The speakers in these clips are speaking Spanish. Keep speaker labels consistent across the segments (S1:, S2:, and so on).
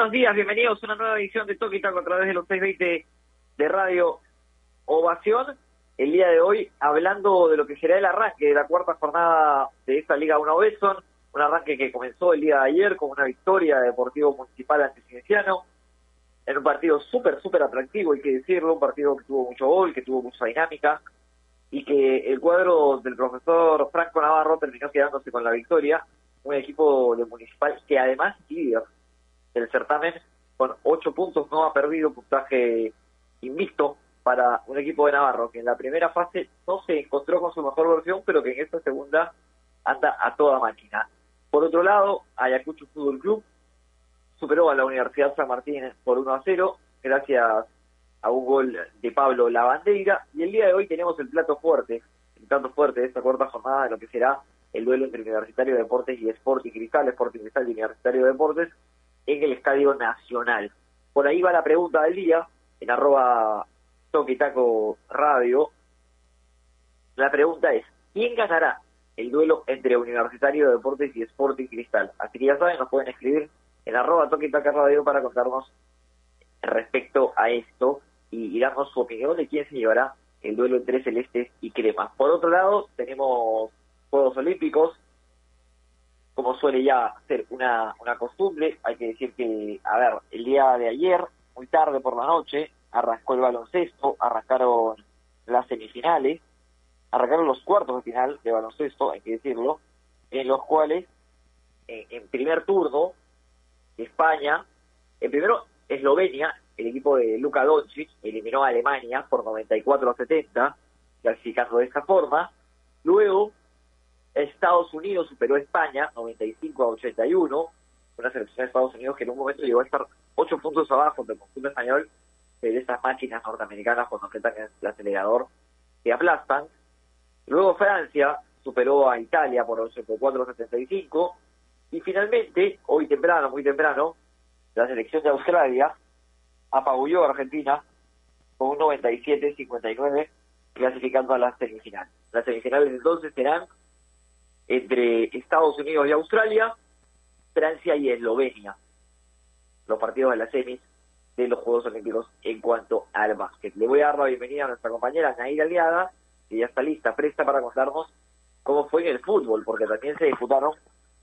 S1: buenos días, bienvenidos a una nueva edición de Toque a través de los 620 de Radio Ovación. El día de hoy, hablando de lo que será el arranque de la cuarta jornada de esta Liga 1 Beson, un arranque que comenzó el día de ayer con una victoria de Deportivo Municipal ante Cienciano, en un partido súper, súper atractivo, hay que decirlo, un partido que tuvo mucho gol, que tuvo mucha dinámica, y que el cuadro del profesor Franco Navarro terminó quedándose con la victoria, un equipo de Municipal que además líder del certamen con ocho puntos, no ha perdido puntaje invicto para un equipo de Navarro que en la primera fase no se encontró con su mejor versión, pero que en esta segunda anda a toda máquina. Por otro lado, Ayacucho Fútbol Club superó a la Universidad San Martín por 1 a 0, gracias a un gol de Pablo Lavandeira, y el día de hoy tenemos el plato fuerte, el plato fuerte de esta cuarta jornada de lo que será el duelo entre Universitario de Deportes y Sporting Cristal, Sporting Cristal y Universitario de Deportes, en el Estadio Nacional. Por ahí va la pregunta del día, en arroba Toque Taco Radio. La pregunta es, ¿quién ganará el duelo entre Universitario de Deportes y Sporting Cristal? Así que ya saben, nos pueden escribir en arroba Toque Taco Radio para contarnos respecto a esto y, y darnos su opinión de quién se llevará el duelo entre celestes y cremas. Por otro lado, tenemos Juegos Olímpicos, como suele ya ser una, una costumbre, hay que decir que, a ver, el día de ayer, muy tarde por la noche, arrancó el baloncesto, arrancaron las semifinales, arrancaron los cuartos de final de baloncesto, hay que decirlo, en los cuales, en, primer turno, España, en primero Eslovenia, el equipo de Luka Doncic eliminó a Alemania por 94 a 70, clasificando de esta forma. Luego, Estados Unidos superó a España 95 a 81, una selección de Estados Unidos que en un momento llegó a estar 8 puntos abajo del conjunto español de esas máquinas norteamericanas cuando apretan el acelerador que aplastan. Luego Francia superó a Italia por 84 a 75 y finalmente, hoy temprano, muy temprano, la selección de Australia apabulló a Argentina con un 97-59 clasificando a las semifinales. Las semifinales entonces serán entre Estados Unidos y Australia, Francia y Eslovenia. Los partidos de las semis de los Juegos Olímpicos en cuanto al básquet. Le voy a dar la bienvenida a nuestra compañera Naira Aliada, que ya está lista, presta para contarnos cómo fue en el fútbol, porque también se disputaron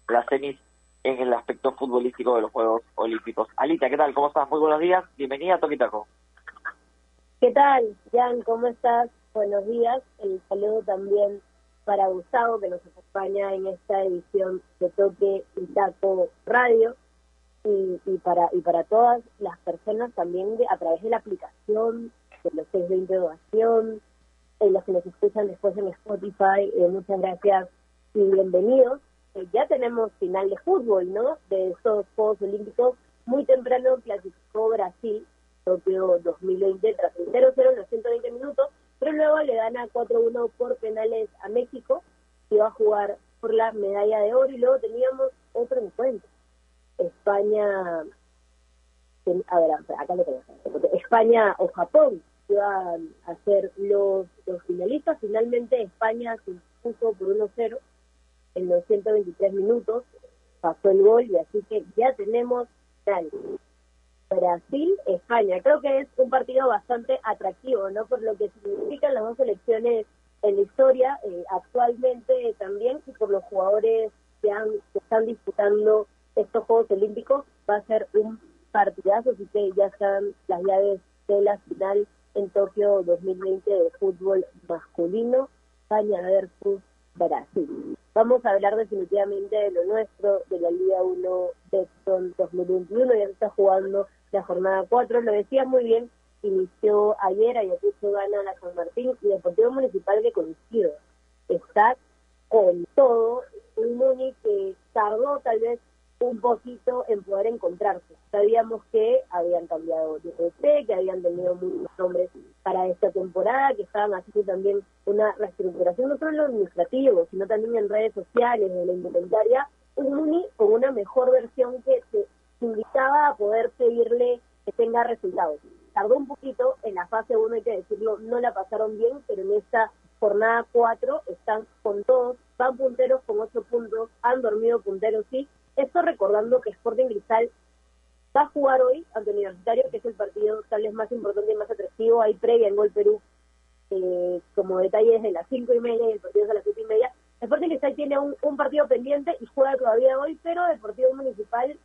S1: las semis en el aspecto futbolístico de los Juegos Olímpicos. Alita, ¿qué tal? ¿Cómo estás? Muy buenos días. Bienvenida a Toquitaco.
S2: ¿Qué tal, Jan? ¿Cómo estás? Buenos días. El saludo también para Gustavo, que nos acompaña en esta edición de Toque y Taco Radio. Y, para todas las personas también a través de la aplicación de los 620 de ovación, en los que nos escuchan después en Spotify, eh, muchas gracias y bienvenidos. Eh, ya tenemos final de fútbol, ¿no? De estos Juegos Olímpicos. Muy temprano clasificó Brasil, Tokio 2020, tras el 0-0 en los 120 minutos, pero luego le gana 4-1 por penales a México, que va a jugar por la medalla de oro, y luego teníamos otro encuentro. España, a ver, acá lo tengo, España o Japón iban a ser los, finalistas, finalmente España se puso por 1-0 en los 123 minutos, pasó el gol y así que ya tenemos Brasil, España. Creo que es un partido bastante atractivo, ¿no? Por lo que significan las dos selecciones en la historia, eh, actualmente también, y por los jugadores que, han, que están disputando estos Juegos Olímpicos, va a ser un partidazo, así que ya están las llaves de la final en Tokio 2020 de fútbol masculino, España versus Brasil. Vamos a hablar definitivamente de lo nuestro, de la Liga 1 Betson 2021, ya se está jugando la jornada 4, lo decía muy bien, inició ayer, Ayacucho gana la San Martín y Deportivo Municipal que coincido, está con todo, un Muni que tardó tal vez un poquito en poder encontrarse. Sabíamos que habían cambiado de RP, que habían tenido muchos nombres para esta temporada, que estaban haciendo también una reestructuración no solo en lo administrativo, sino también en redes sociales, de la indumentaria, un Muni con una mejor versión que se invitaba a poder seguirle que tenga resultados. Tardó un poquito en la fase 1, hay que decirlo, no la pasaron bien, pero en esta jornada 4 están con todos, van punteros con 8 puntos, han dormido punteros sí, esto recordando que Sporting Cristal va a jugar hoy ante Universitario, que es el partido tal vez más importante y más atractivo. Hay previa en Gol Perú, eh, como detalles de las cinco y media y el partido es a las siete y media. Sporting Cristal tiene un, un partido pendiente y juega todavía hoy, pero Deportivo Municipal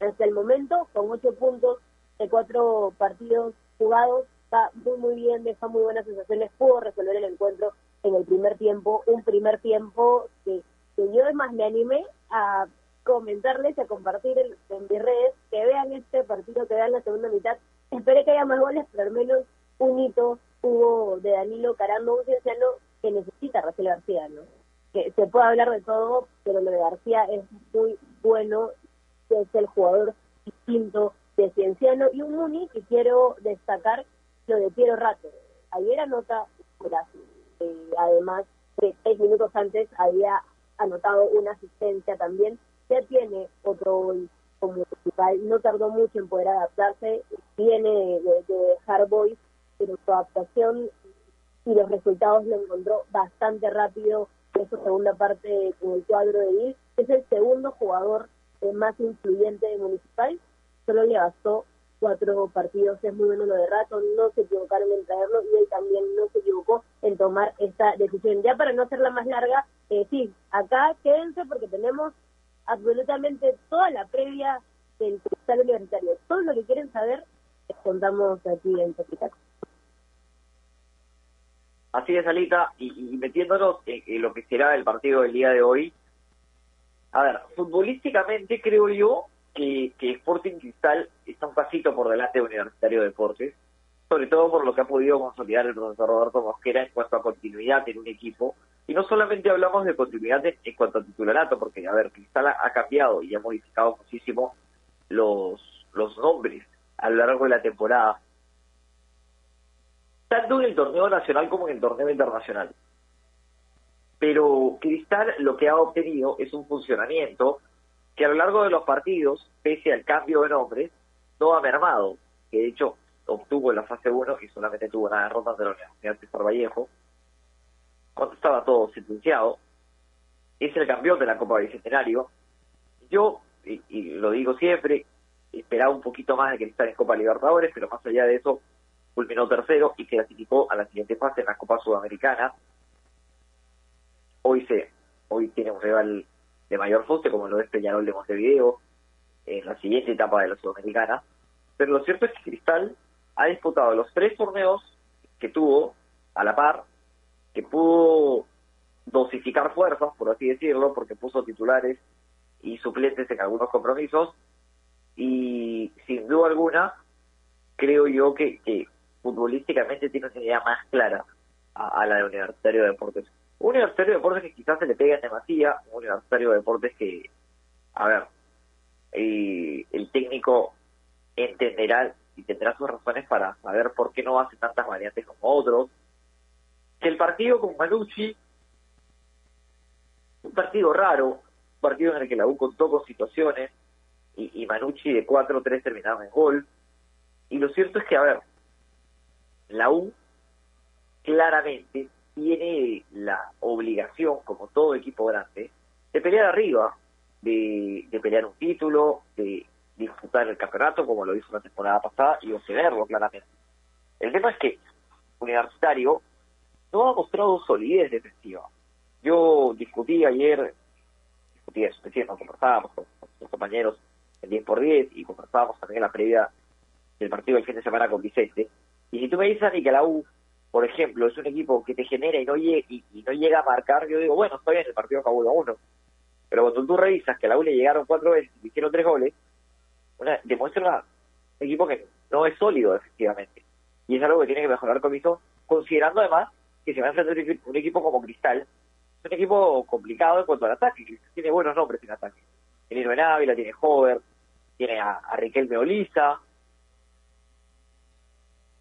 S2: hasta el momento, con ocho puntos de cuatro partidos jugados, está muy muy bien, deja muy buenas sensaciones, pudo resolver el encuentro en el primer tiempo, un primer tiempo que, yo además me animé a comentarles, a compartir en, mis redes, que vean este partido, que vean la segunda mitad. Esperé que haya más goles, pero al menos un hito hubo de Danilo Carando, un cienciano que necesita a Racel García, ¿no? Que se puede hablar de todo, pero lo de García es muy bueno, que es el jugador distinto de Cienciano, y un Muni que quiero destacar, lo de Piero Rato. Ayer anota gracias. Eh, además, seis minutos antes había anotado una asistencia también ya tiene otro gol como principal, no tardó mucho en poder adaptarse, viene de, de Boys, pero su adaptación y los resultados lo encontró bastante rápido en su segunda parte con el cuadro de Bill. Es el segundo jugador eh, más influyente de Municipal, solo le bastó cuatro partidos, es muy bueno lo de Rato, no se equivocaron en traerlo y él también no se equivocó en tomar esta decisión. Ya para no hacerla más larga, eh, sí, acá quédense porque tenemos absolutamente toda la previa del cristal universitario. Todo lo que quieren saber, les contamos aquí en Topitaco.
S1: Así es, Alita, y, metiéndonos en, lo que será el partido del día de hoy. A ver, futbolísticamente creo yo que, que Sporting Cristal está un pasito por delante de Universitario de Deportes, sobre todo por lo que ha podido consolidar el profesor Roberto Mosquera en cuanto a continuidad en un equipo y no solamente hablamos de continuidad en, cuanto a titularato, porque, a ver, Cristal ha, cambiado y ha modificado muchísimo los, los nombres a lo largo de la temporada, tanto en el torneo nacional como en el torneo internacional. Pero Cristal lo que ha obtenido es un funcionamiento que a lo largo de los partidos, pese al cambio de nombres, no ha mermado, que de hecho obtuvo en la fase 1 y solamente tuvo una derrota de la Universidad de Vallejo, cuando estaba todo sentenciado, es el campeón de la Copa Bicentenario. Yo, y, lo digo siempre, esperaba un poquito más de estar en Copa Libertadores, pero más allá de eso, culminó tercero y clasificó a la siguiente fase en la Copa Sudamericana. Hoy se, hoy tiene un rival de mayor fuste, como lo es Peñarol de Montevideo, en la siguiente etapa de la Sudamericana. Pero lo cierto es que Cristal ha disputado los tres torneos que tuvo a la par que pudo dosificar fuerzas, por así decirlo, porque puso titulares y suplentes en algunos compromisos, y sin duda alguna, creo yo que, futbolísticamente tiene una idea más clara a, la de Universitario de Deportes. Un Universitario de Deportes que quizás se le pega en demasía, un Universitario de Deportes que, a ver, el técnico entenderá y tendrá sus razones para saber por qué no hace tantas variantes como otros, que el partido con Manucci, un partido raro, un partido en el que la U contó con situaciones y, y Manucci de 4-3 terminaba en gol. Y lo cierto es que, a ver, la U claramente tiene la obligación, como todo equipo grande, de pelear arriba, de, de pelear un título, de disputar el campeonato, como lo hizo la temporada pasada, y obtenerlo claramente. El tema es que Universitario no ha mostrado solidez defensiva. Yo discutí ayer, discutí eso, nos conversábamos con, los compañeros en 10 por 10 y conversábamos también en la previa del partido del fin de semana con Vicente. Y si tú me dices a mí que la U, por ejemplo, es un equipo que te genera y no, y, no llega a marcar, yo digo, bueno, estoy en el partido acabó 1 a 1. Pero cuando tú revisas que a la U le llegaron cuatro veces y hicieron tres goles, una, demuestra un equipo que no es sólido, efectivamente. Y es algo que tiene que mejorar Comiso, considerando además que se va a enfrentar un equipo como Cristal. Es un equipo complicado en cuanto al ataque, tiene buenos nombres en ataque. Tiene Irvin Ávila, tiene Hover, tiene a, a Riquelme Oliza.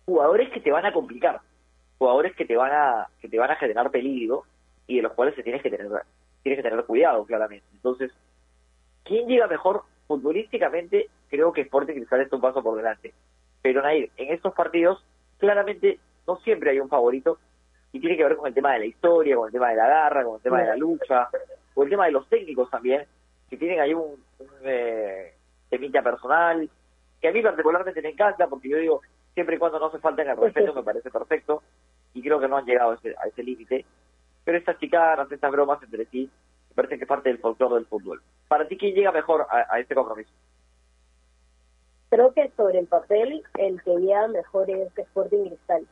S1: Jugadores que te van a complicar, jugadores que te van a que te van a generar peligro y de los cuales se tienes que tener tienes que tener cuidado claramente. Entonces, ¿quién llega mejor futbolísticamente? Creo que Sporting Cristal está un paso por delante. Pero Nair, en estos partidos claramente no siempre hay un favorito y tiene que ver con el tema de la historia, con el tema de la garra, con el tema de la lucha, con el tema de los técnicos también, que tienen ahí un, eh, temita personal, que a mí particularmente me encanta, porque yo digo, siempre y cuando no se falten el respeto me parece perfecto, y creo que no han llegado a ese, ese límite. Pero estas chicanas, estas bromas entre sí, me parece que parte del folclore del fútbol. ¿Para ti quién llega mejor a, este compromiso?
S2: Creo que sobre el papel el que llega mejor es Sporting Cristal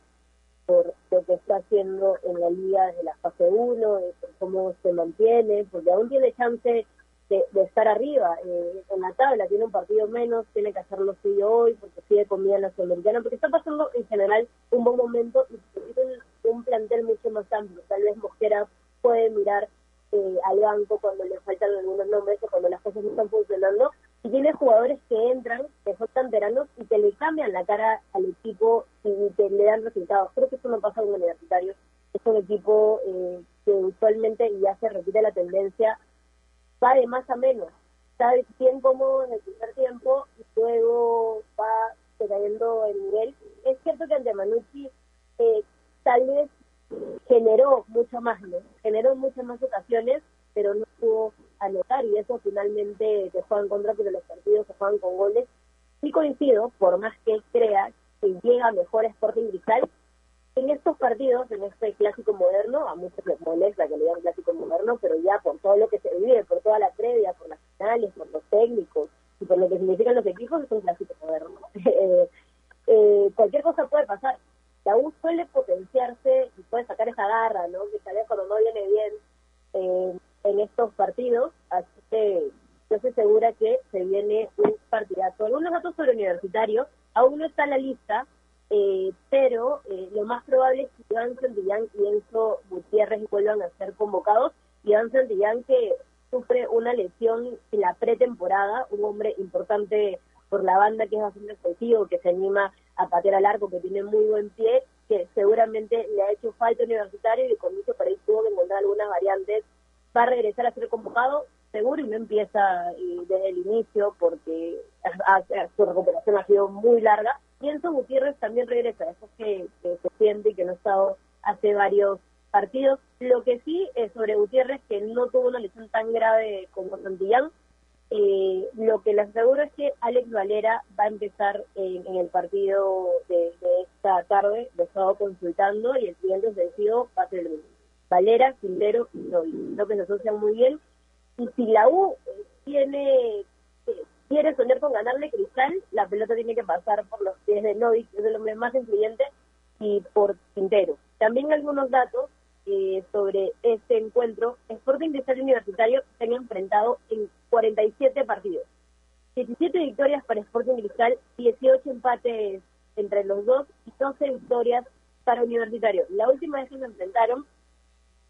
S2: por lo que está haciendo en la liga desde la fase 1, por cómo se mantiene, porque aún tiene chance de, estar arriba eh, en la tabla, tiene un partido menos, tiene que hacer lo suyo hoy, porque sigue con vida en la Sudamericana, porque está pasando en general un buen momento y un plantel mucho más amplio. Tal vez Mosquera puede mirar eh, al banco cuando le faltan algunos nombres o cuando las cosas no están funcionando y tiene jugadores que entran, que son canteranos y que le cambian la cara al equipo y que le dan resultados. Creo que eso no pasa con universitario. Es un equipo eh, que usualmente, ya se repite la tendencia, va de más a menos. Sabe bien cómo en el primer tiempo y luego va cayendo el nivel. Es cierto que ante Manucci eh, tal vez generó mucho más, ¿no? Generó muchas más ocasiones, pero no pudo anotar y eso finalmente te juega en contra, pero los partidos se juegan con goles. Sí coincido, por más que crea que llega mejor Sporting Cristal, en estos partidos, en este clásico moderno, a muchos les molesta que le digan clásico moderno, pero ya por todo lo que se vive, por toda la previa, por las finales, por los técnicos y por lo que significan los equipos, es un clásico moderno. Eh, eh, cualquier cosa puede pasar. La U suele potenciarse y puede sacar esa garra, ¿no? Que tal vez cuando no viene bien, eh, en estos partidos, así que yo estoy segura que se viene un partidazo. Algunos datos sobre universitario, aún no está en la lista, eh, pero eh, lo más probable es que Iván Santillán y Enzo Gutiérrez vuelvan a ser convocados. Iván Santillán que sufre una lesión en la pretemporada, un hombre importante por la banda que es bastante efectivo, que se anima a patear al arco, que tiene muy buen pie, que seguramente le ha hecho falta universitario y con mucho para ahí tuvo que encontrar algunas variantes va a regresar a ser convocado seguro y no empieza desde el inicio porque su recuperación ha sido muy larga. Enzo Gutiérrez también regresa, eso que, que se siente y que no ha estado hace varios partidos. Lo que sí es sobre Gutiérrez, que no tuvo una lesión tan grave como Santillán. Eh, lo que les aseguro es que Alex Valera va a empezar en, el partido de, esta tarde, lo he estado consultando y el siguiente sencillo va a ser el. Valera, Quintero y Novi. Creo que se asocian muy bien. Y si la U eh, tiene eh, quiere soñar con ganarle Cristal, la pelota tiene que pasar por los pies de Novi, que es el hombre más influyente, y por Quintero. También algunos datos eh, sobre este encuentro. Sporting Cristal Universitario se han enfrentado en 47 partidos. 17 victorias para Sporting Cristal, 18 empates entre los dos y 12 victorias para Universitario. La última vez que se enfrentaron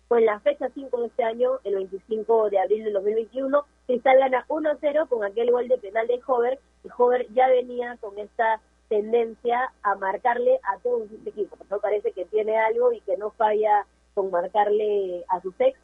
S2: fue en la fecha 5 de este año, el 25 de abril del 2021, Cristal gana 1-0 con aquel gol de penal de Hover, y Hover ya venía con esta tendencia a marcarle a todos sus equipos. ¿no? Parece que tiene algo y que no falla con marcarle a su ex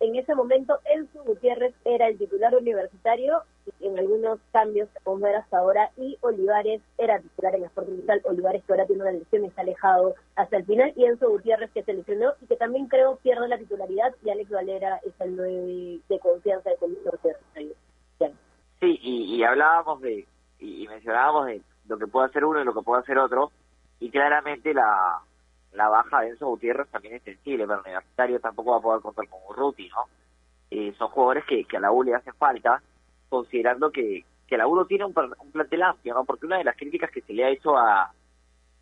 S2: en ese momento Enzo Gutiérrez era el titular universitario en algunos cambios como era hasta ahora y Olivares era titular en Sporting Cristal, Olivares que ahora tiene una lesión y está alejado hasta el final y Enzo Gutiérrez que se lesionó y que también creo pierde la titularidad y Alex Valera es el 9 de confianza de Comisión
S1: Sí, y, hablábamos de y mencionábamos de lo que puede hacer uno y lo que puede hacer otro y claramente la la baja de Enzo Gutiérrez también es sensible, pero el Universitario tampoco va a poder contar con Urruti, ¿no? Eh, son jugadores que, que a la U le hacen falta, considerando que, que la U no tiene un, un, plantel amplio, ¿no? Porque una de las críticas que se le ha hecho a,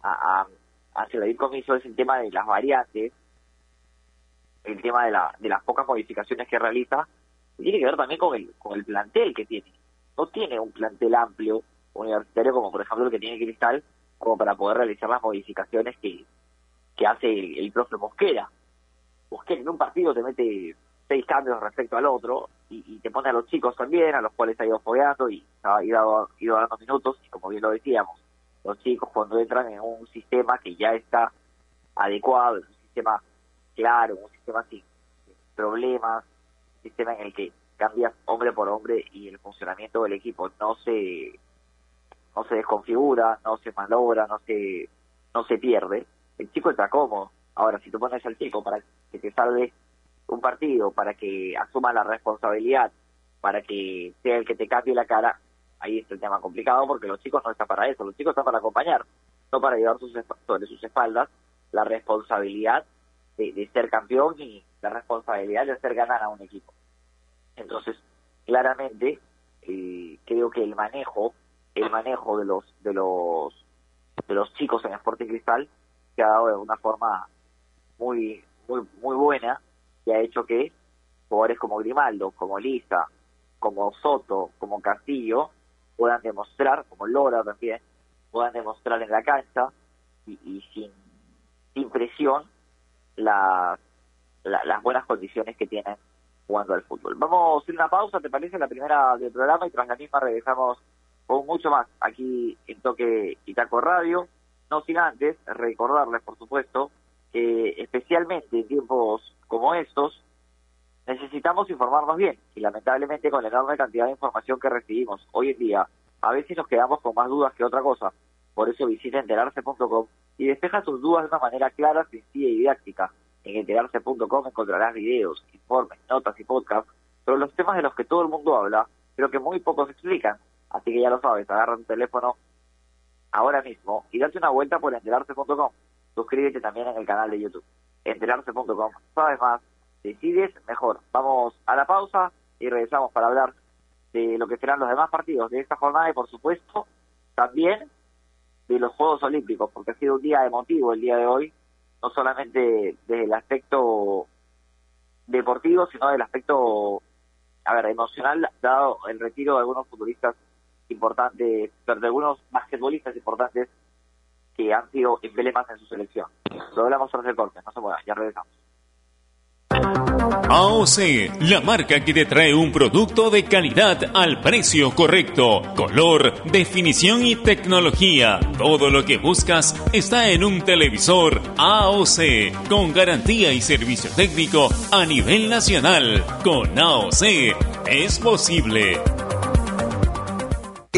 S1: a, a, a Comiso es el tema de las variantes, el tema de, la, de las pocas modificaciones que realiza, y tiene que ver también con el, con el plantel que tiene. No tiene un plantel amplio universitario como por ejemplo el que tiene Cristal, como para poder realizar las modificaciones que, que hace el, profe Mosquera. Mosquera en un partido te mete seis cambios respecto al otro y, te pone a los chicos también, a los cuales ha ido fogueando y ha ido, ido dando minutos, y como bien lo decíamos, los chicos cuando entran en un sistema que ya está adecuado, un sistema claro, un sistema sin problemas, un sistema en el que cambias hombre por hombre y el funcionamiento del equipo no se no se desconfigura, no se malogra, no se no se pierde, el chico está cómodo. Ahora, si tú pones al chico para que te salve un partido, para que asuma la responsabilidad, para que sea el que te cambie la cara, ahí está el tema complicado porque los chicos no están para eso, los chicos están para acompañar, no para llevar sus, sobre sus espaldas la responsabilidad de, ser campeón y la responsabilidad de hacer ganar a un equipo. Entonces, claramente, eh, creo que el manejo, el manejo de los, de los, de los chicos en Sporting Cristal se ha dado de una forma muy, muy, muy buena y ha hecho que jugadores como Grimaldo, como Lisa, como Soto, como Castillo, puedan demostrar, como Lora también, puedan demostrar en la cancha y, sin, sin presión las, las buenas condiciones que tienen jugando al fútbol. Vamos a hacer una pausa, ¿te parece? La primera del programa y tras la misma regresamos con mucho más aquí en Toque Itaco Radio. No sin antes recordarles, por supuesto, que especialmente en tiempos como estos, necesitamos informarnos bien y lamentablemente con la enorme cantidad de información que recibimos hoy en día, a veces nos quedamos con más dudas que otra cosa. Por eso visita enterarse.com y despeja sus dudas de una manera clara, sencilla y didáctica. En enterarse.com encontrarás videos, informes, notas y podcasts sobre los temas de los que todo el mundo habla, pero que muy pocos explican. Así que ya lo sabes, agarra tu teléfono ahora mismo y date una vuelta por enterarse.com. Suscríbete también en el canal de YouTube. Enterarse.com. Sabes más, decides mejor. Vamos a la pausa y regresamos para hablar de lo que serán los demás partidos de esta jornada y por supuesto también de los Juegos Olímpicos, porque ha sido un día emotivo el día de hoy, no solamente desde el aspecto deportivo, sino del aspecto, a ver, emocional, dado el retiro de algunos futbolistas importantes, de algunos basquetbolistas importantes que han sido emblemas en su selección. Lo hablamos tras el corte, no se muevan, ya regresamos.
S3: AOC, la marca que te trae un producto de calidad al precio correcto, color, definición y tecnología. Todo lo que buscas está en un televisor AOC, con garantía y servicio técnico a nivel nacional. Con AOC es posible.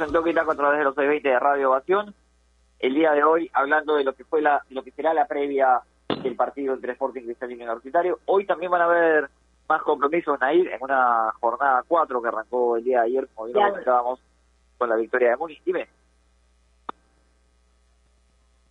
S1: En Toque a través de los 620 de Radio Ovación. El día de hoy, hablando de lo que fue la, lo que será la previa del partido entre Sporting Cristal y Universitario. Hoy también van a haber más compromisos, Nair, en una jornada 4 que arrancó el día de ayer, como bien comentábamos, con la victoria de Muni. Dime.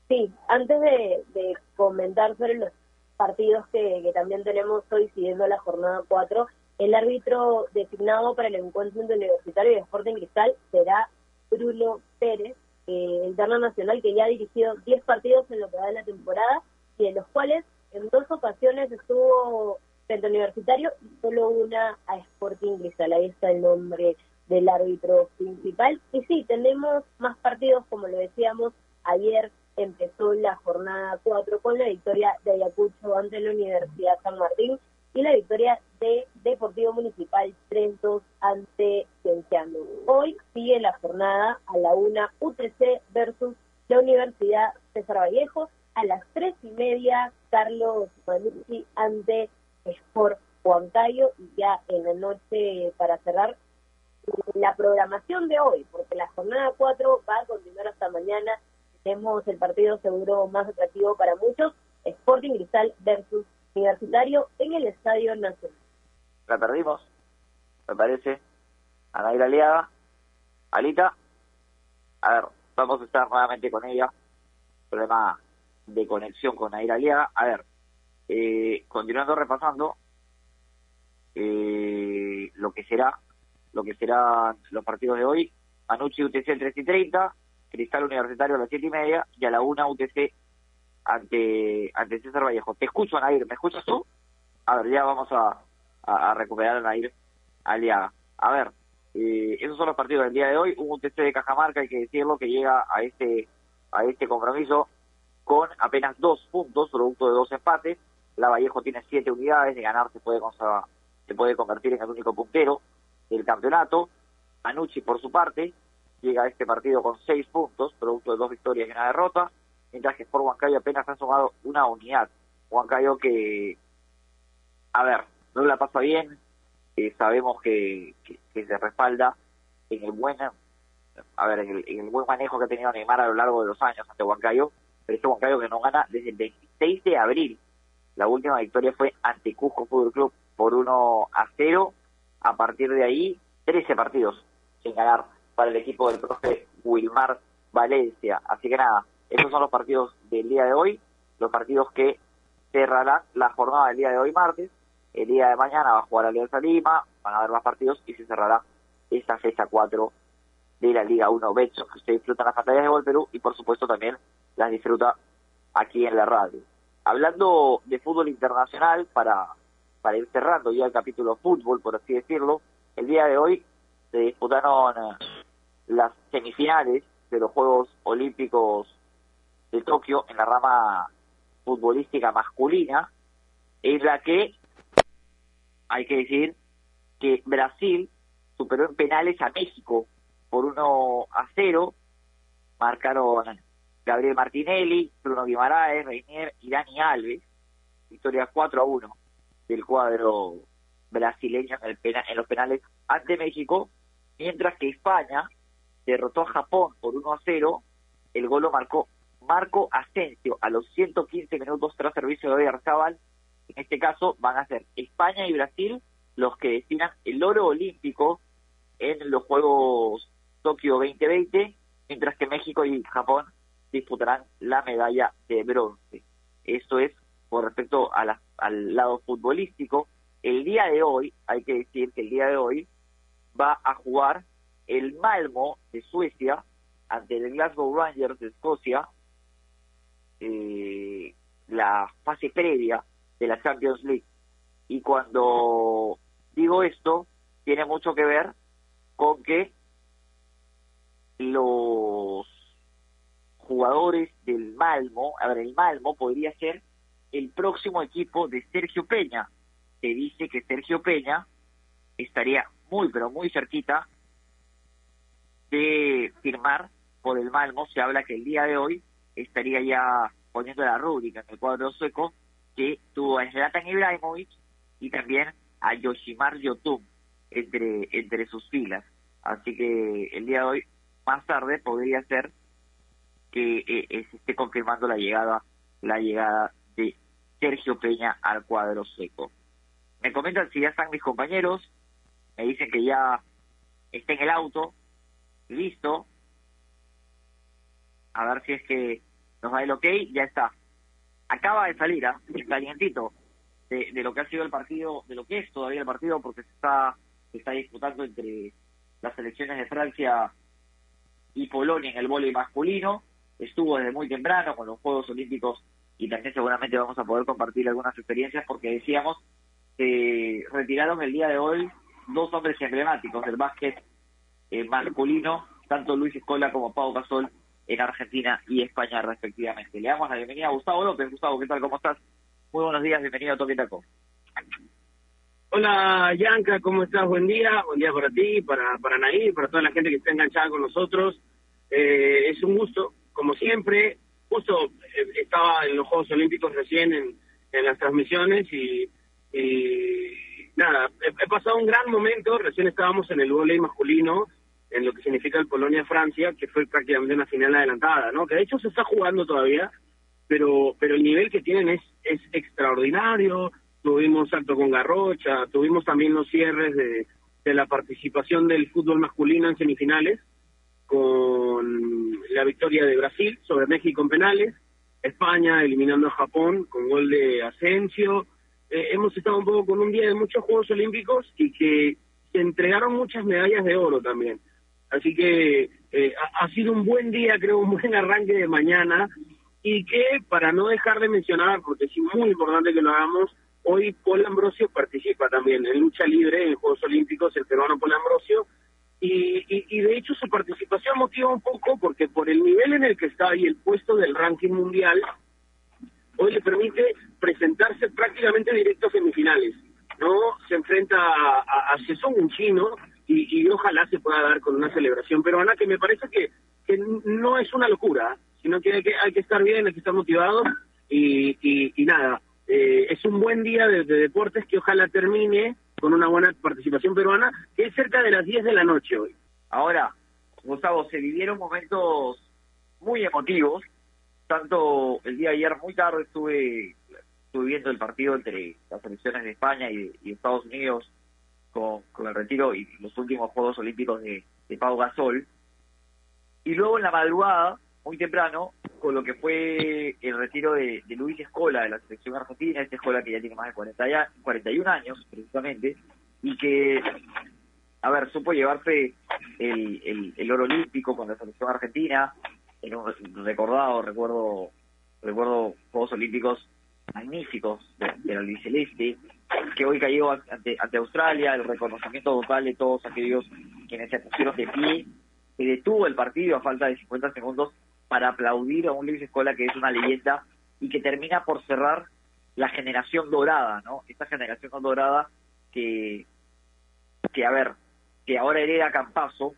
S2: Sí, antes de, comentar sobre los partidos que, que también tenemos hoy siguiendo la jornada 4, el árbitro designado para el encuentro Universitario de Sporting Cristal será Bruno Pérez, eh, internacional que ya ha dirigido 10 partidos en lo que va de la temporada y de los cuales en dos ocasiones estuvo frente Universitario y solo una a Sporting Cristal. Ahí está el nombre del árbitro principal. Y sí, tenemos más partidos, como lo decíamos, ayer empezó la jornada 4 con la victoria de Ayacucho ante la Universidad San Martín y la victoria de Deportivo Municipal 3-2 ante Cienciano. Hoy sigue la jornada a la una UTC versus la Universidad César Vallejo. A las tres y media, Carlos Manucci ante Sport Huancayo. Y ya en la noche, para cerrar, la programación de hoy, porque la jornada 4 va a continuar hasta mañana. Tenemos el partido seguro más atractivo para muchos, Sporting Cristal versus Universitario en el Estadio Nacional.
S1: La perdimos, me parece. Anaira Aliaga. Alita. a ver, vamos a estar nuevamente con ella. Problema de conexión con Aira Aliaga. A ver, eh, continuando repasando eh, lo que será lo que serán los partidos de hoy. Manucci UTC 3 y 30, Cristal Universitario a las 7 y media y a la 1 UTC ante, ante César Vallejo. Te escucho, Nair, ¿me escuchas tú? A ver, ya vamos a, a, recuperar a Nair Aliaga. A ver, eh, esos son los partidos del día de hoy. Un UTC de Cajamarca, hay que decirlo, que llega a este, a este compromiso con apenas dos puntos, producto de dos empates. La Vallejo tiene siete unidades, de ganar se puede, se puede convertir en el único puntero del campeonato. Anucci, por su parte, llega a este partido con seis puntos, producto de dos victorias y una derrota, mientras que por Huancayo apenas ha sumado una unidad. Huancayo que, a ver, no la pasa bien, eh, sabemos que, que, se respalda en el buen a ver, en el, buen manejo que ha tenido Neymar a lo largo de los años ante Huancayo, pero este Huancayo que no gana desde el 26 de abril. La última victoria fue ante Cusco Fútbol Club por 1 a 0. A partir de ahí, 13 partidos sin ganar para el equipo del profe Wilmar Valencia. Así que nada, esos son los partidos del día de hoy, los partidos que cerrarán la jornada del día de hoy martes. El día de mañana va a jugar Alianza Lima, van a haber más partidos y se cerrará esta fecha 4 de la Liga 1 Betson, que usted disfruta las pantallas de Gol Perú y por supuesto también las disfruta aquí en la radio. Hablando de fútbol internacional, para, para ir cerrando ya el capítulo fútbol, por así decirlo, el día de hoy se disputaron eh, las semifinales de los Juegos Olímpicos de Tokio en la rama futbolística masculina, en la que hay que decir que Brasil superó en penales a México por 1 a 0. Marcaron Gabriel Martinelli, Bruno Guimaraes, Reinier y Dani Alves. Victoria 4 a 1 del cuadro brasileño en, el en los penales ante México, mientras que España derrotó a Japón por 1 a 0. El gol lo marcó Marco Asensio a los 115 minutos tras servicio de Arzabal. En este caso van a ser España y Brasil los que definan el oro olímpico en los Juegos Tokio 2020, mientras que México y Japón disputarán la medalla de bronce. Esto es por respecto a al lado futbolístico. El día de hoy, hay que decir que el día de hoy va a jugar el Malmo de Suecia ante el Glasgow Rangers de Escocia eh, la fase previa de la Champions League. Y cuando digo esto, tiene mucho que ver con que los jugadores del Malmo, a ver, el Malmo podría ser el próximo equipo de Sergio Peña. Se dice que Sergio Peña estaría muy, pero muy cerquita de firmar por el Malmo. Se habla que el día de hoy estaría ya poniendo la rúbrica en el cuadro sueco que tuvo a Zlatan Ibrahimovic y también a Yoshimar Yotun entre, entre sus filas. Así que el día de hoy, más tarde, podría ser que eh, eh, se esté confirmando la llegada, la llegada de Sergio Peña al cuadro sueco. Me comentan si ya están mis compañeros, me dicen que ya está en el auto, listo. A ver si es que nos da el ok, ya está. Acaba de salir, ¿ah? calientito, de, lo que ha sido el partido, de lo que es todavía el partido, porque se está, está disputando entre las selecciones de Francia y Polonia en el voleibol masculino. Estuvo desde muy temprano con los Juegos Olímpicos y también seguramente vamos a poder compartir algunas experiencias porque decíamos que retiraron el día de hoy dos hombres emblemáticos del básquet eh, masculino, tanto Luis Escola como Pau Gasol en Argentina y España respectivamente. Le damos la bienvenida a Gustavo López. Gustavo, ¿qué tal? ¿Cómo estás? Muy buenos días, bienvenido a Toque Taco.
S4: Hola, Yanka, ¿cómo estás? Buen día, buen día para ti, para, para Nair, para toda la gente que está enganchada con nosotros. Eh, es un gusto, como siempre. Justo eh, estaba en los Juegos Olímpicos recién en, en las transmisiones y, nada, he, pasado un gran momento. Recién estábamos en el voleibol masculino en lo que significa el Polonia-Francia, que fue prácticamente una final adelantada, ¿no? Que de hecho se está jugando todavía, pero pero el nivel que tienen es es extraordinario. Tuvimos salto con Garrocha, tuvimos también los cierres de, de la participación del fútbol masculino en semifinales. con la victoria de Brasil sobre México en penales, España eliminando a Japón con gol de Asensio. Eh, hemos estado un poco con un día de muchos Juegos Olímpicos y que se entregaron muchas medallas de oro también. Así que eh, ha, sido un buen día, creo, un buen arranque de mañana y que para no dejar de mencionar, porque es muy importante que lo hagamos, hoy Paul Ambrosio participa también en lucha libre en Juegos Olímpicos, el peruano Paul Ambrosio, y, y, de hecho su participación motiva un poco porque por el nivel en el que está y el puesto del ranking mundial, hoy le permite presentarse prácticamente directo a semifinales. No se enfrenta a, a, un chino, y, y, ojalá se pueda dar con una celebración peruana que me parece que, que no es una locura, sino que hay que, hay que estar bien, hay que estar motivados y, y, nada, eh, es un buen día de, deportes que ojalá termine con una buena participación peruana, que es cerca de las 10 de la noche hoy.
S1: Ahora, Gustavo, se vivieron momentos muy emotivos, tanto el día de ayer muy tarde estuve, estuve viendo el partido entre las selecciones de España y, Estados Unidos con, el retiro y los últimos Juegos Olímpicos de, de Pau Gasol. Y luego en la madrugada muy temprano con lo que fue el retiro de, Luis Escola de la selección argentina, este Escola que ya tiene más de 40 ya, 41 años precisamente, y que, a ver, supo llevarse el, el, oro olímpico con la selección argentina, en un recordado, recuerdo, recuerdo Juegos Olímpicos magníficos de, de la Luis Celeste, que hoy cayó ante, Australia, el reconocimiento total de todos aquellos quienes se pusieron de pie, se detuvo el partido a falta de 50 segundos para aplaudir a un Luis Escola que es una leyenda y que termina por cerrar la generación dorada, ¿no? Esta generación dorada que, que a ver, que ahora hereda Campazo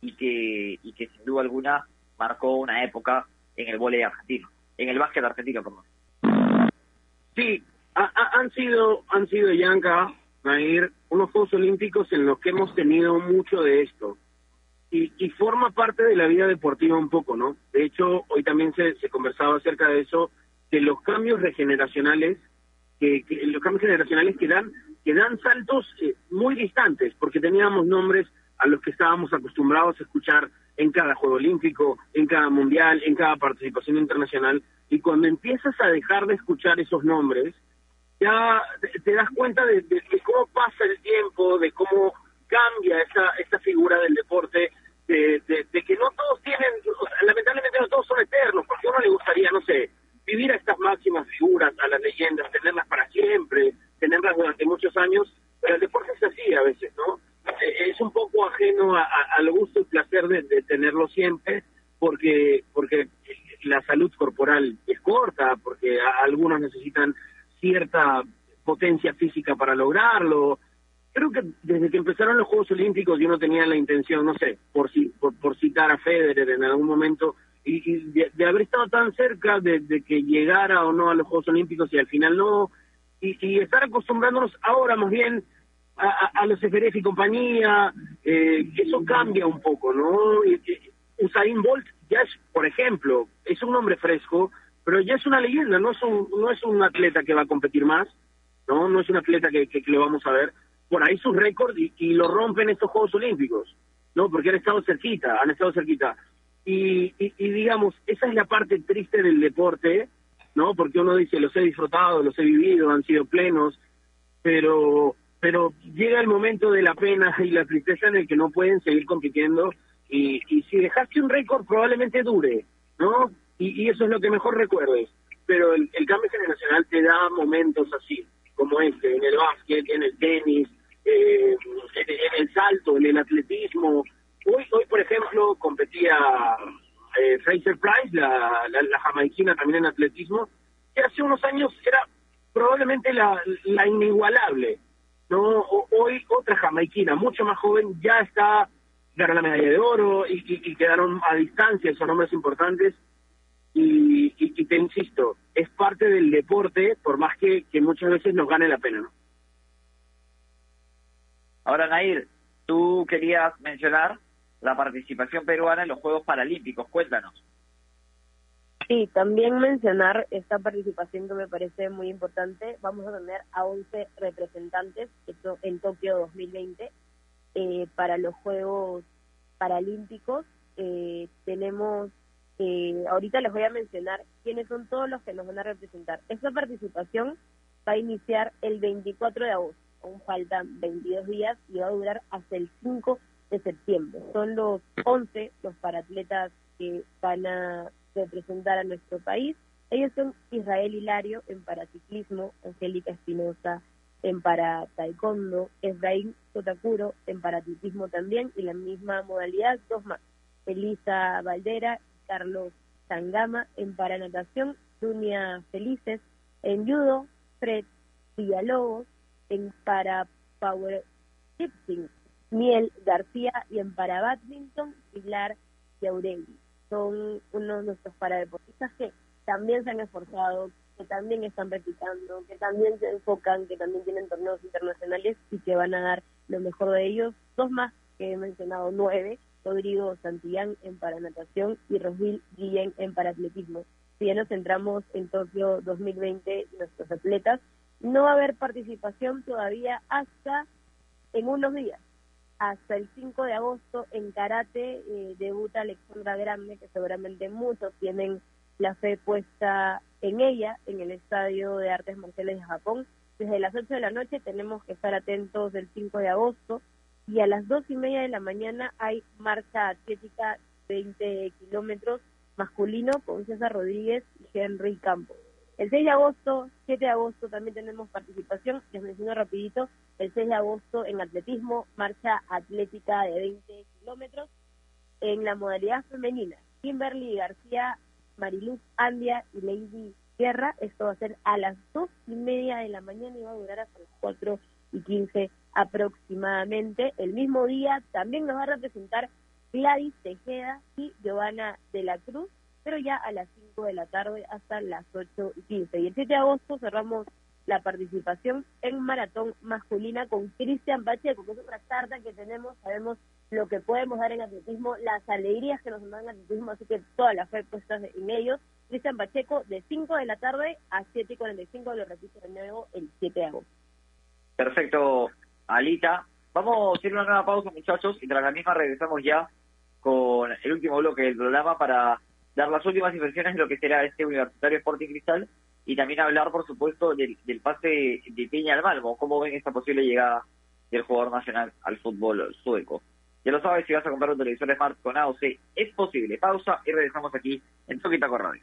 S1: y que, y que sin duda alguna marcó una época en el vóley argentino, en el básquet argentino, perdón.
S4: Sí, han sido, han sido, Yanka, Nair, unos Juegos Olímpicos en los que hemos tenido mucho de esto y, forma parte de la vida deportiva un poco, ¿no? De hecho, hoy también se, se conversaba acerca de eso, de los cambios regeneracionales, que, los cambios generacionales que dan, que dan saltos eh, muy distantes, porque teníamos nombres a los que estábamos acostumbrados a escuchar en cada Juego Olímpico, en cada Mundial, en cada participación internacional, y cuando empiezas a dejar de escuchar esos nombres, ya te, das cuenta de, cómo pasa el tiempo, de cómo cambia esa, esa figura del deporte, de, de, que no todos tienen, lamentablemente no todos son eternos, porque a uno le gustaría, no sé, vivir a estas máximas figuras, a las leyendas, tenerlas para siempre, tenerlas durante muchos años, pero el deporte es así a veces, ¿no? Eh, es un poco ajeno al gusto y placer de, tenerlo siempre, porque, porque la salud corporal es corta, porque algunos necesitan cierta potencia física para lograrlo, creo que desde que empezaron los Juegos Olímpicos yo no tenía la intención, no sé, por, por, por citar a Federer en algún momento, y, de, haber estado tan cerca de, que llegara o no a los Juegos Olímpicos y al final no, y, estar acostumbrándonos ahora más bien a, los FRF y compañía, eh, eso cambia un poco, ¿no? Usain Bolt ya es, por ejemplo, es un hombre fresco, pero ya es una leyenda, no es un, no es un atleta que va a competir más, ¿no? No es un atleta que, que lo vamos a ver, por ahí sus récords y, lo rompen estos Juegos Olímpicos, ¿no? Porque han estado cerquita, han estado cerquita. Y, y, digamos, esa es la parte triste del deporte, ¿no? Porque uno dice, los he disfrutado, los he vivido, han sido plenos, pero pero llega el momento de la pena y la tristeza en el que no pueden seguir compitiendo y, y si dejaste un récord probablemente dure, ¿no? Y, y, eso es lo que mejor recuerdes, pero el, el cambio generacional te da momentos así, como este, en el básquet, en el tenis, eh, en, el salto, en el atletismo. Hoy, hoy por ejemplo, competía eh, Fraser Price, la, la, jamaiquina también en atletismo, que hace unos años era probablemente la, la inigualable. no Hoy otra jamaiquina, mucho más joven, ya está, ganó la medalla de oro y, y, quedaron a distancia esos nombres importantes. Y, y, te insisto, es parte del deporte, por más que, que muchas veces nos gane la pena, ¿no?
S1: Ahora, Nair, tú querías mencionar la participación peruana en los Juegos Paralímpicos. Cuéntanos.
S2: Sí, también mencionar esta participación que me parece muy importante. Vamos a tener a 11 representantes en Tokio 2020 eh, para los Juegos Paralímpicos eh, tenemos, eh, ahorita les voy a mencionar quiénes son todos los que nos van a representar. Esta participación va a iniciar el 24 de agosto, aún faltan 22 días y va a durar hasta el 5 de septiembre. Son los 11 los paratletas que van a representar a nuestro país. Ellos son Israel Hilario en paraciclismo, Angélica Espinosa en para taekwondo, Efraín Sotakuro en paratletismo también y la misma modalidad, dos más, Elisa Valdera Carlos Sangama en paranatación, Dunia Felices en judo, Fred Villalobos en para powerlifting, Miel García y en para badminton, Pilar Yaureli. Son unos de nuestros paradeportistas que también se han esforzado, que también están practicando, que también se enfocan, que también tienen torneos internacionales y que van a dar lo mejor de ellos. Dos más que he mencionado, nueve, Rodrigo Santillán en paranatación y Rosville Guillén en paratletismo. Si ya nos centramos en Tokio 2020, nuestros atletas, no va a haber participación todavía hasta en unos días. Hasta el 5 de agosto en karate eh, debuta Alexandra Grande, que seguramente muchos tienen la fe puesta en ella, en el Estadio de Artes Marciales de Japón. Desde las 8 de la noche tenemos que estar atentos del 5 de agosto y a las 2 y media de la mañana hay marcha atlética 20 kilómetros masculino con César Rodríguez y Henry Campos. El 6 de agosto, 7 de agosto también tenemos participación, les menciono rapidito, el 6 de agosto en atletismo, marcha atlética de 20 kilómetros en la modalidad femenina. Kimberly García, Mariluz Andia y Lady Guerra, esto va a ser a las 2 y media de la mañana y va a durar hasta las 4 y 15 aproximadamente. El mismo día también nos va a representar Gladys Tejeda y Giovanna de la Cruz, pero ya a las 5 de la tarde hasta las 8 y 15. Y el 7 de agosto cerramos la participación en maratón masculina con Cristian Pacheco, que es otra carta que tenemos, sabemos lo que podemos dar en atletismo, las alegrías que nos dan en atletismo, así que toda la fe puesta en ellos. Cristian Pacheco de 5 de la tarde a 7 y 45, lo repito de nuevo, el 7 de agosto.
S1: Perfecto, Alita. Vamos a a una nueva pausa, muchachos, y tras la misma regresamos ya con el último bloque del programa para dar las últimas impresiones de lo que será este Universitario Sporting Cristal y también hablar, por supuesto, del, pase de Peña al Malmo. ¿Cómo ven esta posible llegada del jugador nacional al fútbol sueco? Ya lo sabes, si vas a comprar un televisor Smart con AOC, es posible. Pausa y regresamos aquí en Toquita Radio.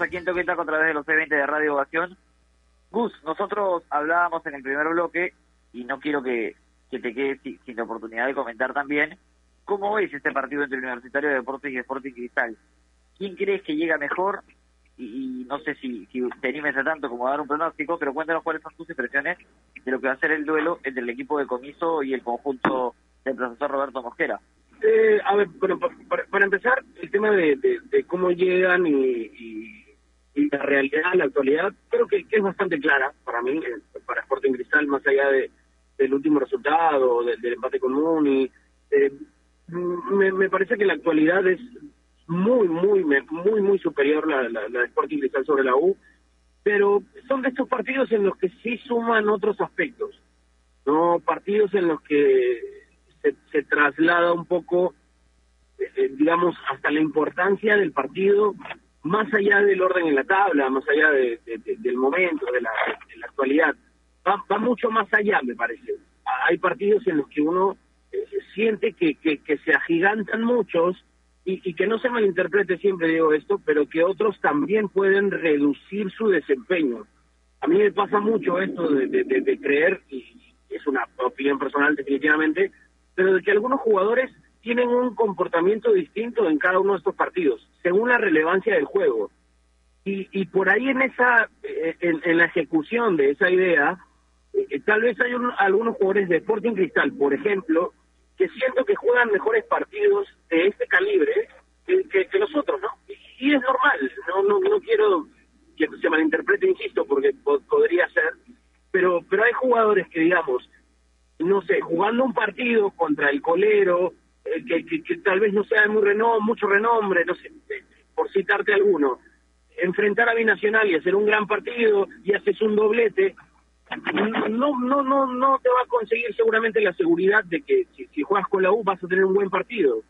S1: Aquí en Toqueta a través de los C20 de Radio Ovación. Gus, nosotros hablábamos en el primer bloque y no quiero que, te quedes sin, la oportunidad de comentar también cómo ves este partido entre Universitario de Deportes y Sporting Cristal. ¿Quién crees que llega mejor? Y, no sé si, si te animes a tanto como a dar un pronóstico, pero cuéntanos cuáles son tus impresiones de lo que va a ser el duelo entre el equipo de Comiso y el conjunto del profesor Roberto Mosquera.
S4: Eh, a ver, bueno, para, empezar, el tema de, cómo llegan y, la realidad, la actualidad, creo que, es bastante clara para mí, eh, para Sporting Cristal, más allá de, del último resultado, del, empate con Muni. Eh, me, me parece que la actualidad es muy, muy, muy, muy superior la de Sporting Cristal sobre la U, pero son de estos partidos en los que sí suman otros aspectos, no partidos en los que se, se traslada un poco, eh, eh, digamos, hasta la importancia del partido más allá del orden en la tabla, más allá de, del momento, de la, actualidad. Va, mucho más allá, me parece. Hay partidos en los que uno eh, siente que, se agigantan muchos y, y, que no se malinterprete siempre, digo esto, pero que otros también pueden reducir su desempeño. A mí me pasa mucho esto de creer, y es una opinión personal definitivamente, pero de que algunos jugadores tienen un comportamiento distinto en cada uno de estos partidos, según la relevancia del juego. Y, y por ahí en esa, eh, en, la ejecución de esa idea, eh, tal vez hay un, algunos jugadores de Sporting Cristal, por ejemplo, que siento que juegan mejores partidos de este calibre que, que, que nosotros, ¿no? Y, es normal, no, no, quiero que se malinterprete, insisto, porque po podría ser, pero, pero hay jugadores que, digamos, no sé, jugando un partido contra el colero, eh, que, que, que, tal vez no sea de muy renom mucho renombre, no sé, por citarte alguno, enfrentar a Binacional y hacer un gran partido y haces un doblete, no, no, no, no te va a conseguir seguramente la seguridad de que si, si juegas con la U vas a tener un buen partido.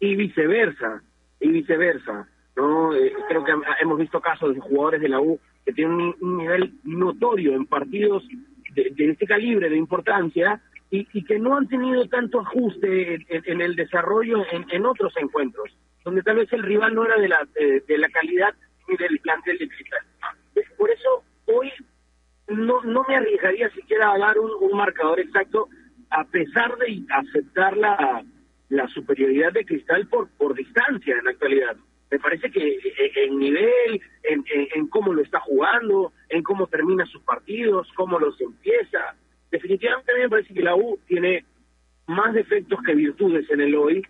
S4: Y viceversa, y viceversa. no eh, Creo que hemos visto casos de jugadores de la U que tienen un, un nivel notorio en partidos de, de este calibre, de importancia, y, que no han tenido tanto ajuste en, el desarrollo en, otros encuentros, donde tal vez el rival no era de la, de, la calidad ni del plantel de cristal. Por eso hoy no, no me arriesgaría siquiera a dar un, un marcador exacto, a pesar de aceptar la, la superioridad de cristal por, por distancia en la actualidad. Me parece que en nivel, en, en, en cómo lo está jugando, en cómo termina sus partidos, cómo los empieza, definitivamente me parece que la U tiene más defectos que virtudes en el hoy,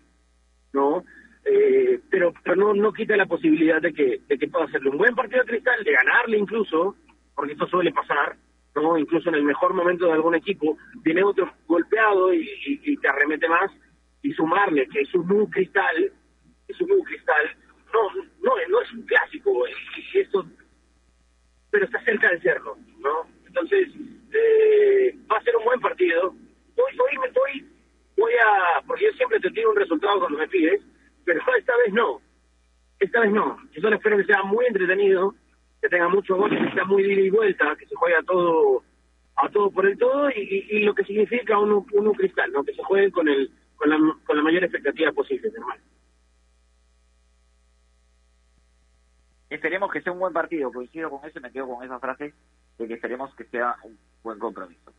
S4: ¿no? Eh, pero pero no, no quita la posibilidad de que, de que pueda hacerle un buen partido a Cristal, de ganarle incluso, porque esto suele pasar, ¿no? Incluso en el mejor momento de algún equipo, viene otro golpeado y, y, te arremete más, y sumarle que es un nuevo Cristal, es un nuevo Cristal, no, no, no es un clásico, y esto, pero está cerca de serlo, ¿no? Entonces, eh, va a ser un buen partido. Hoy, hoy me estoy, voy a, porque yo siempre te tiro un resultado cuando me pides, pero esta vez no. Esta vez no. Yo solo espero que sea muy entretenido, que tenga muchos goles, que sea muy ida y vuelta, que se juegue a todo, a todo por el todo y, y, lo que significa un, un cristal, ¿no? Que se juegue con el, con la, con la mayor expectativa posible, hermano.
S1: Esperemos que sea un buen partido, coincido con eso me quedo con esa frase de que esperemos que sea un buen compromiso.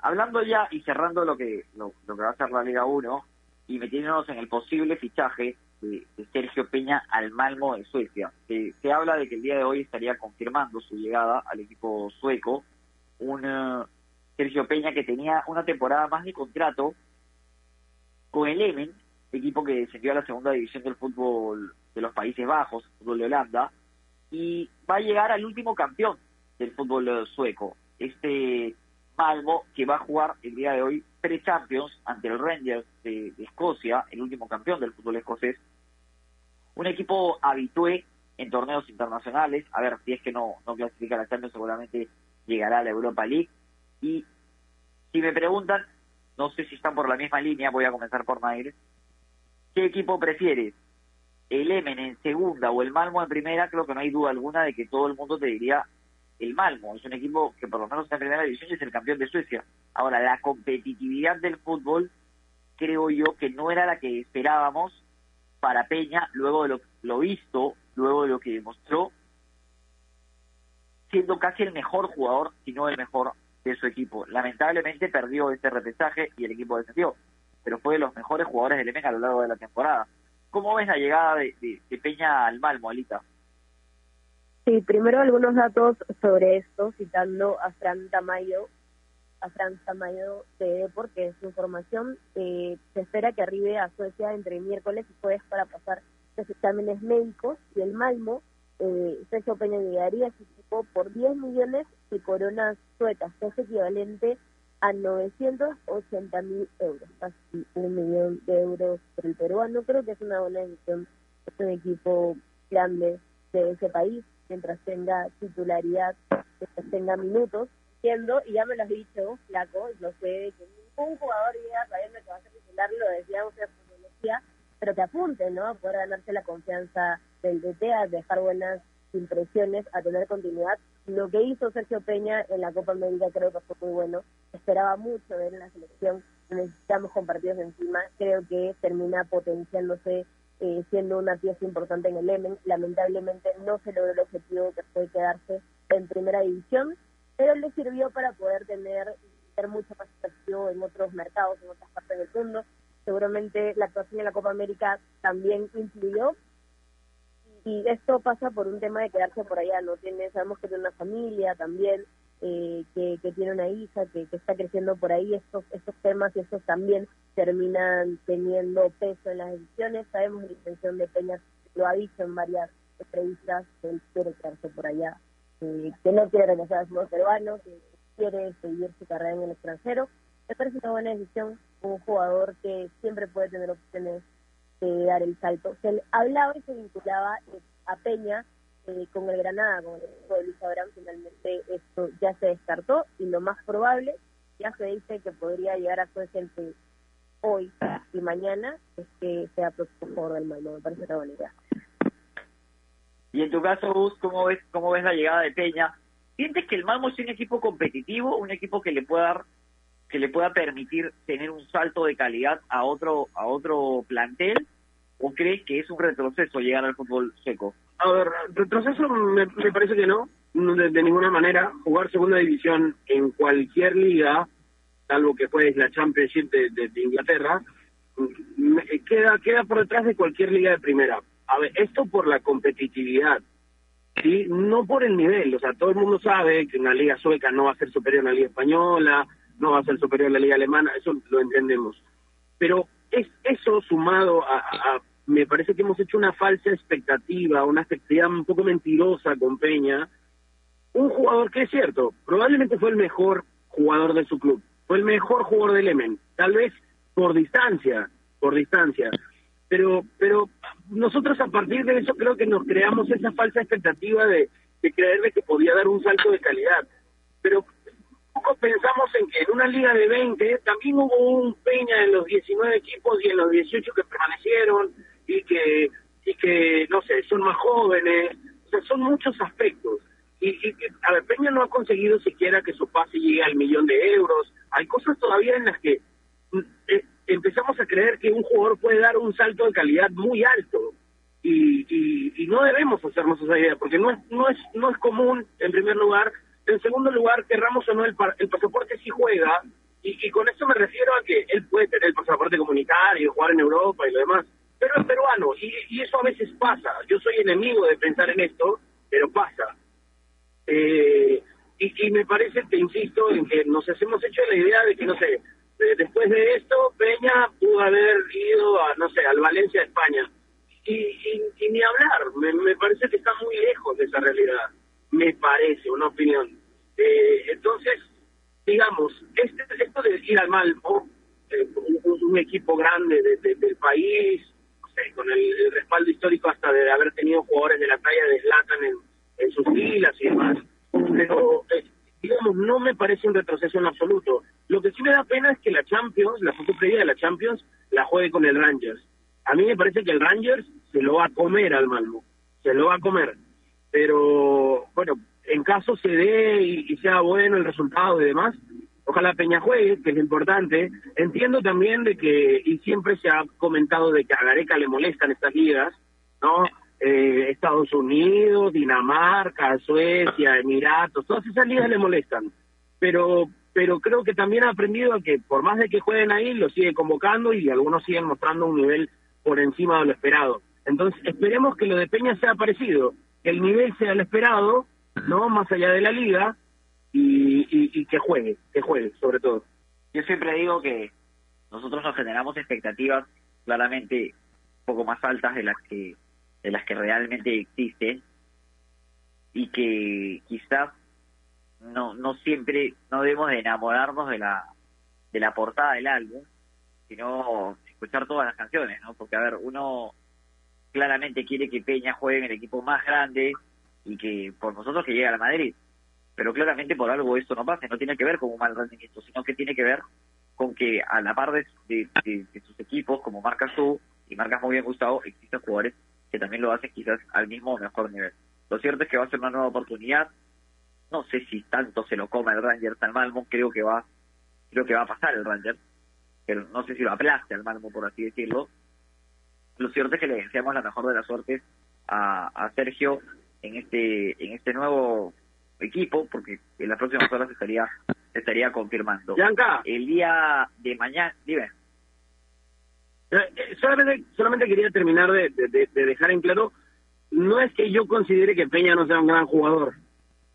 S1: Hablando ya y cerrando lo que lo, que va a ser la Liga 1 y metiéndonos en el posible fichaje de, Sergio Peña al Malmo de Suecia. Se, habla de que el día de hoy estaría confirmando su llegada al equipo sueco, un uh, Sergio Peña que tenía una temporada más de contrato con el Emen, equipo que descendió a la segunda división del fútbol de los Países Bajos, fútbol de Holanda, y va a llegar al último campeón del fútbol sueco. Este Malmo que va a jugar el día de hoy pre-Champions ante el Rangers de, de, Escocia, el último campeón del fútbol escocés. Un equipo habitué en torneos internacionales. A ver, si es que no, no clasifica la Champions, seguramente llegará a la Europa League. Y si me preguntan, no sé si están por la misma línea, voy a comenzar por Nair. ¿Qué equipo prefieres? ¿El Emen en segunda o el Malmo en primera? Creo que no hay duda alguna de que todo el mundo te diría el Malmo. Es un equipo que por lo menos en primera división es el campeón de Suecia. Ahora, la competitividad del fútbol creo yo que no era la que esperábamos para Peña luego de lo, lo visto, luego de lo que demostró, siendo casi el mejor jugador, si no el mejor de su equipo. Lamentablemente perdió este repechaje y el equipo descendió, pero fue de los mejores jugadores del EMEC a lo largo de la temporada. ¿Cómo ves la llegada de, de Peña al Malmo, Alita?
S2: Sí, primero algunos datos sobre esto, citando a Fran Tamayo, a Fran Tamayo de porque su información eh, se espera que arribe a Suecia entre miércoles y jueves para pasar los exámenes médicos y el Malmo, eh, Sergio Peña llegaría a su equipo por 10 millones de coronas suecas, que es equivalente a 980 mil euros, casi un millón de euros por el peruano. Creo que es una buena decisión. Es un equipo grande de ese país, mientras tenga titularidad, mientras tenga minutos. Entiendo, y ya me lo has dicho, Flaco, lo sé, que ningún jugador llega sabiendo que va a ser titular, lo decíamos en fotografía, pero que apunte, ¿no? A poder ganarse la confianza del DT, a dejar buenas impresiones, a tener continuidad. Lo que hizo Sergio Peña en la Copa América creo que fue muy bueno. Esperaba mucho ver en la selección, necesitamos compartidos encima. Creo que termina potenciándose, eh, siendo una pieza importante en el Emen. Lamentablemente no se logró el objetivo que fue quedarse en primera división, pero le sirvió para poder tener, tener mucha más en otros mercados, en otras partes del mundo. Seguramente la actuación en la Copa América también influyó y esto pasa por un tema de quedarse por allá, ¿no? Tiene, sabemos que tiene una familia también, eh, que, que, tiene una hija, que, está creciendo por ahí, estos, estos temas y estos también terminan teniendo peso en las decisiones. Sabemos la intención de Peña, lo ha dicho en varias entrevistas, que él quiere quedarse por allá, eh, que no quiere regresar al fútbol peruano, que quiere seguir su carrera en el extranjero. Me parece una buena decisión, un jugador que siempre puede tener opciones de dar el salto. Se hablaba y se vinculaba a Peña eh, con el Granada, con el equipo de Luis Abraham, finalmente esto ya se descartó y lo más probable, ya se dice que podría llegar a ser gente hoy y mañana, es que sea próximo jugador del Malmo, me parece una buena idea.
S1: Y en tu caso, Gus, ¿cómo ves, cómo ves la llegada de Peña? ¿Sientes que el Malmo es un equipo competitivo, un equipo que le pueda dar que le pueda permitir tener un salto de calidad a otro a otro plantel o crees que es un retroceso llegar al fútbol seco?
S4: A ver, retroceso me, parece que no, de, ninguna manera. Jugar segunda división en cualquier liga, salvo que fue la Championship de, Inglaterra, queda queda por detrás de cualquier liga de primera. A ver, esto por la competitividad, ¿sí? No por el nivel. O sea, todo el mundo sabe que una liga sueca no va a ser superior a una liga española, no va a ser superior a la liga alemana, eso lo entendemos. Pero es eso sumado a, me parece que hemos hecho una falsa expectativa, una expectativa un poco mentirosa con Peña, un jugador que es cierto, probablemente fue el mejor jugador de su club, fue el mejor jugador del Emen, tal vez por distancia, por distancia, pero pero nosotros a partir de eso creo que nos creamos esa falsa expectativa de, de creer que podía dar un salto de calidad, pero pensamos en que en una liga de 20 también hubo un Peña en los 19 equipos y en los 18 que permanecieron y que, y que no sé, son más jóvenes, o sea, son muchos aspectos. Y, y, a ver, Peña no ha conseguido siquiera que su pase llegue al millón de euros. Hay cosas todavía en las que mm, eh, empezamos a creer que un jugador puede dar un salto de calidad muy alto. Y, y, y no debemos hacernos esa idea, porque no es, no es, no es común, en primer lugar, en segundo lugar, querramos o no, el, el pasaporte sí juega, y, con esto me refiero a que él puede tener el pasaporte comunitario, jugar en Europa y lo demás, pero es peruano, y, eso a veces pasa. Yo soy enemigo de pensar en esto, pero pasa. Eh, y, me parece, te insisto, en que nos hemos hecho la idea de que, no sé, después de esto, Peña pudo haber ido a, no sé, al Valencia de España. Y, ni hablar, me, parece que está muy lejos de esa realidad me parece, una opinión. Eh, entonces, digamos, este, esto de ir al Malmo, eh, un, equipo grande del país, con el, respaldo histórico hasta de haber tenido jugadores de la talla de Zlatan en, en sus filas y demás, pero eh, digamos, no me parece un retroceso en absoluto. Lo que sí me da pena es que la Champions, la foto previa de la Champions, la juegue con el Rangers. A mí me parece que el Rangers se lo va a comer al Malmo, se lo va a comer pero bueno, en caso se dé y, sea bueno el resultado y demás, ojalá Peña juegue, que es importante. Entiendo también de que, y siempre se ha comentado de que a Gareca le molestan estas ligas, ¿no? Eh, Estados Unidos, Dinamarca, Suecia, Emiratos, todas esas ligas le molestan. Pero pero creo que también ha aprendido a que por más de que jueguen ahí, lo sigue convocando y algunos siguen mostrando un nivel por encima de lo esperado. Entonces, esperemos que lo de Peña sea parecido el nivel sea el esperado, ¿no? Más allá de la liga y, que juegue, que juegue, sobre todo.
S1: Yo siempre digo que nosotros nos generamos expectativas claramente un poco más altas de las que de las que realmente existen y que quizás no, no siempre, no debemos de enamorarnos de la, de la portada del álbum, sino escuchar todas las canciones, ¿no? Porque, a ver, uno claramente quiere que Peña juegue en el equipo más grande y que por nosotros que llegue a la Madrid. Pero claramente por algo esto no pasa, no tiene que ver con un mal rendimiento, sino que tiene que ver con que a la par de, sus equipos, como marcas tú y marcas muy bien Gustavo, existen jugadores que también lo hacen quizás al mismo o mejor nivel. Lo cierto es que va a ser una nueva oportunidad. No sé si tanto se lo coma el Rangers al Malmo, creo que va, creo que va a pasar el Rangers, pero no sé si lo aplaste al Malmo, por así decirlo. Lo cierto es que le deseamos la mejor de las suertes a, a Sergio en este, en este nuevo equipo, porque en las próximas horas estaría estaría confirmando. El día de mañana, dime.
S4: Eh, eh, solamente, solamente quería terminar de, dejar en claro, no es que yo considere que Peña no sea un gran jugador.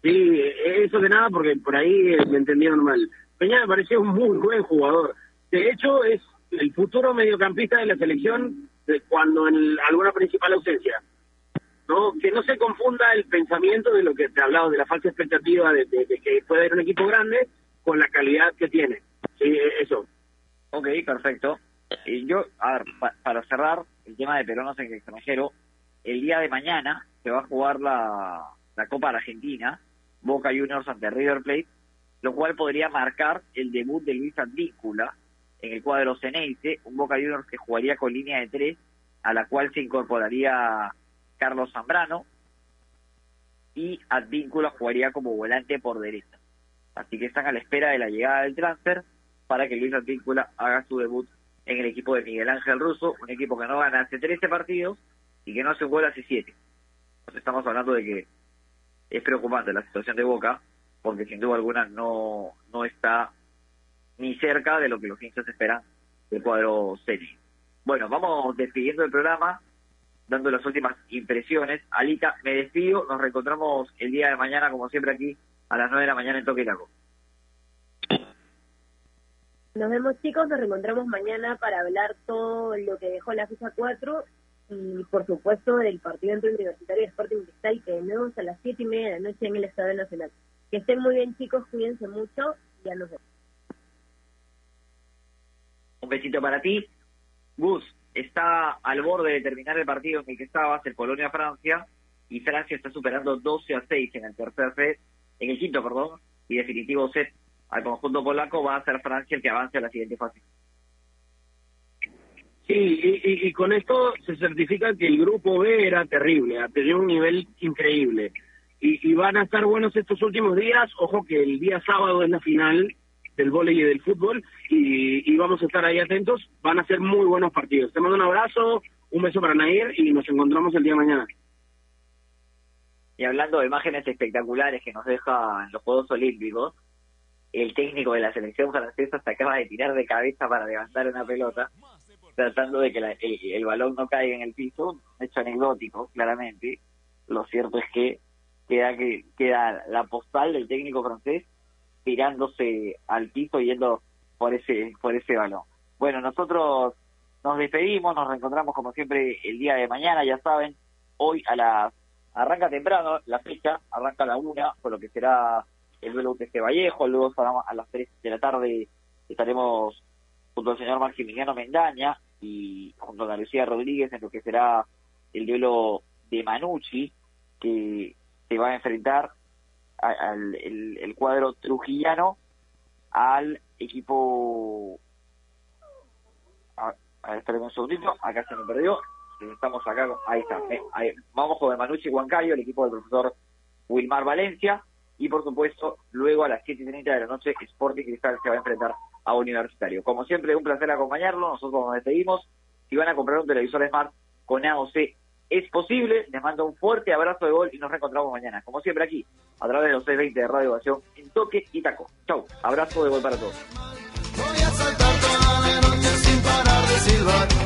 S4: Sí, eso de nada, porque por ahí me entendieron mal. Peña me pareció un muy buen jugador. De hecho, es el futuro mediocampista de la selección cuando en alguna principal ausencia. ¿No? Que no se confunda el pensamiento de lo que te he hablado, de la falsa expectativa de, que puede haber un equipo grande con la calidad que tiene. Sí, eso.
S1: Ok, perfecto. Y yo, a ver, para cerrar el tema de peruanos en el extranjero, el día de mañana se va a jugar la, la Copa de Argentina, Boca Juniors ante River Plate, lo cual podría marcar el debut de Luis Advíncula en el cuadro Ceneice, un Boca Juniors que jugaría con línea de tres, a la cual se incorporaría Carlos Zambrano y Advíncula jugaría como volante por derecha. Así que están a la espera de la llegada del transfer para que Luis Advíncula haga su debut en el equipo de Miguel Ángel Russo, un equipo que no gana hace 13 partidos y que no hace un gol hace 7. Entonces estamos hablando de que es preocupante la situación de Boca, porque sin duda alguna no, no está ni cerca de lo que los hinchas esperan del cuadro serie. Bueno, vamos despidiendo el programa dando las últimas impresiones. Alita, me despido, nos reencontramos el día de mañana, como siempre, aquí a las 9 de la mañana en Toque Lago.
S2: Nos vemos chicos, nos reencontramos mañana para hablar todo lo que dejó la FIFA 4 y por supuesto del partido entre Universitario y Sporting Cristal que tenemos a las 7 y media de la noche en el Estadio Nacional. Que estén muy bien chicos, cuídense mucho y ya nos vemos.
S1: Un besito para ti. Gus, está al borde de terminar el partido en el que estabas, el Polonia-Francia, y Francia está superando 12 a 6 en el tercer set, en el quinto, perdón, y definitivo set al conjunto polaco, va a ser Francia el que avance a la siguiente fase.
S4: Sí, y, con esto se certifica que el grupo B era terrible, tenido un nivel increíble. Y, y van a estar buenos estos últimos días. Ojo que el día sábado es la final del vóley y del fútbol y, vamos a estar ahí atentos. Van a ser muy buenos partidos. Te mando un abrazo, un beso para Nair y nos encontramos el día mañana.
S1: Y hablando de imágenes espectaculares que nos deja en los Juegos Olímpicos, el técnico de la selección francesa se acaba de tirar de cabeza para levantar una pelota, tratando de que el, balón no caiga en el piso, un hecho anecdótico, claramente. Lo cierto es que queda que queda la postal del técnico francés tirándose al piso yendo por ese por ese balón. Bueno, nosotros nos despedimos, nos reencontramos como siempre el día de mañana, ya saben, hoy a las arranca temprano la fecha, arranca a la una, por lo que será el duelo UTC Vallejo, luego a las tres de la tarde estaremos junto al señor Maximiliano Mendaña y junto a Lucía Rodríguez en lo que será el duelo de Manucci, que se va a enfrentar al el, cuadro trujillano al equipo a, ver, un segundito acá se me perdió estamos acá ahí está vamos con Manucci Huancayo el equipo del profesor Wilmar Valencia y por supuesto luego a las 7 y 30 de la noche Sporting Cristal se va a enfrentar a Universitario. Como siempre un placer acompañarlo nosotros nos despedimos. Si van a comprar un televisor Smart con AOC es posible. Les mando un fuerte abrazo de gol y nos reencontramos mañana, como siempre aquí, a través de los 620 de Radio Ovación, en Toque y Taco. Chau, abrazo de gol para todos. Voy a saltar toda la noche sin parar de silbar.